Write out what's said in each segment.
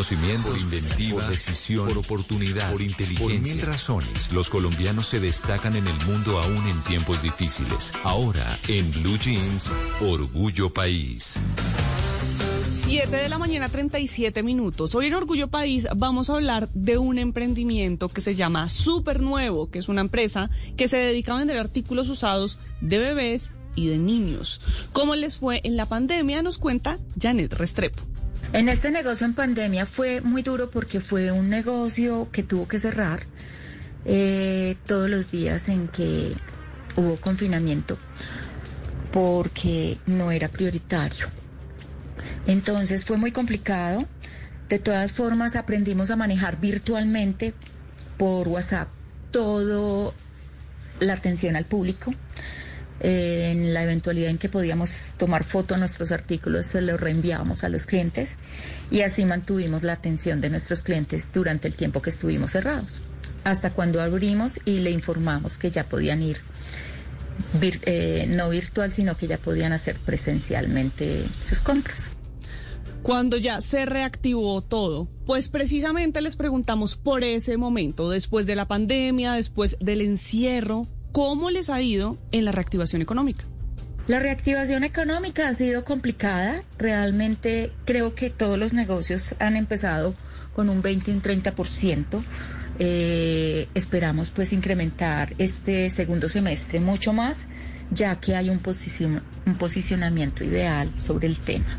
conocimiento, por inventiva, por decisión, por oportunidad, por inteligencia. Por mil razones, los colombianos se destacan en el mundo aún en tiempos difíciles. Ahora, en Blue Jeans, Orgullo País. 7 de la mañana, 37 minutos. Hoy en Orgullo País vamos a hablar de un emprendimiento que se llama Super Nuevo, que es una empresa que se dedica a vender artículos usados de bebés y de niños. ¿Cómo les fue en la pandemia? Nos cuenta Janet Restrepo. En este negocio en pandemia fue muy duro porque fue un negocio que tuvo que cerrar eh, todos los días en que hubo confinamiento porque no era prioritario. Entonces fue muy complicado. De todas formas, aprendimos a manejar virtualmente por WhatsApp todo la atención al público. Eh, en la eventualidad en que podíamos tomar foto de nuestros artículos, se los reenviábamos a los clientes y así mantuvimos la atención de nuestros clientes durante el tiempo que estuvimos cerrados, hasta cuando abrimos y le informamos que ya podían ir eh, no virtual, sino que ya podían hacer presencialmente sus compras cuando ya se reactivó todo? Pues precisamente les preguntamos por ese momento, después de la pandemia, después del encierro, ¿cómo les ha ido en la reactivación económica? La reactivación económica ha sido complicada. Realmente creo que todos los negocios han empezado con un 20 y un 30%. Eh, esperamos pues incrementar este segundo semestre mucho más, ya que hay un, un posicionamiento ideal sobre el tema.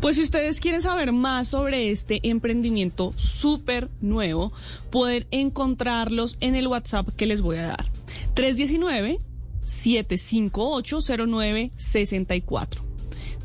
Pues si ustedes quieren saber más sobre este emprendimiento súper nuevo, pueden encontrarlos en el WhatsApp que les voy a dar. 319 758 0964.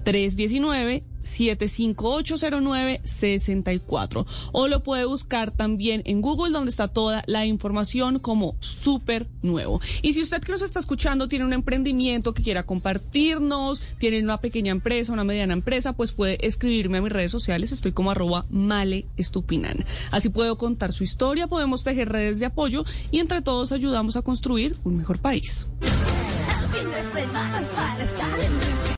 319 7580964 o lo puede buscar también en Google donde está toda la información como súper nuevo. Y si usted que nos está escuchando tiene un emprendimiento que quiera compartirnos, tiene una pequeña empresa, una mediana empresa, pues puede escribirme a mis redes sociales, estoy como arroba male estupinan. Así puedo contar su historia, podemos tejer redes de apoyo y entre todos ayudamos a construir un mejor país.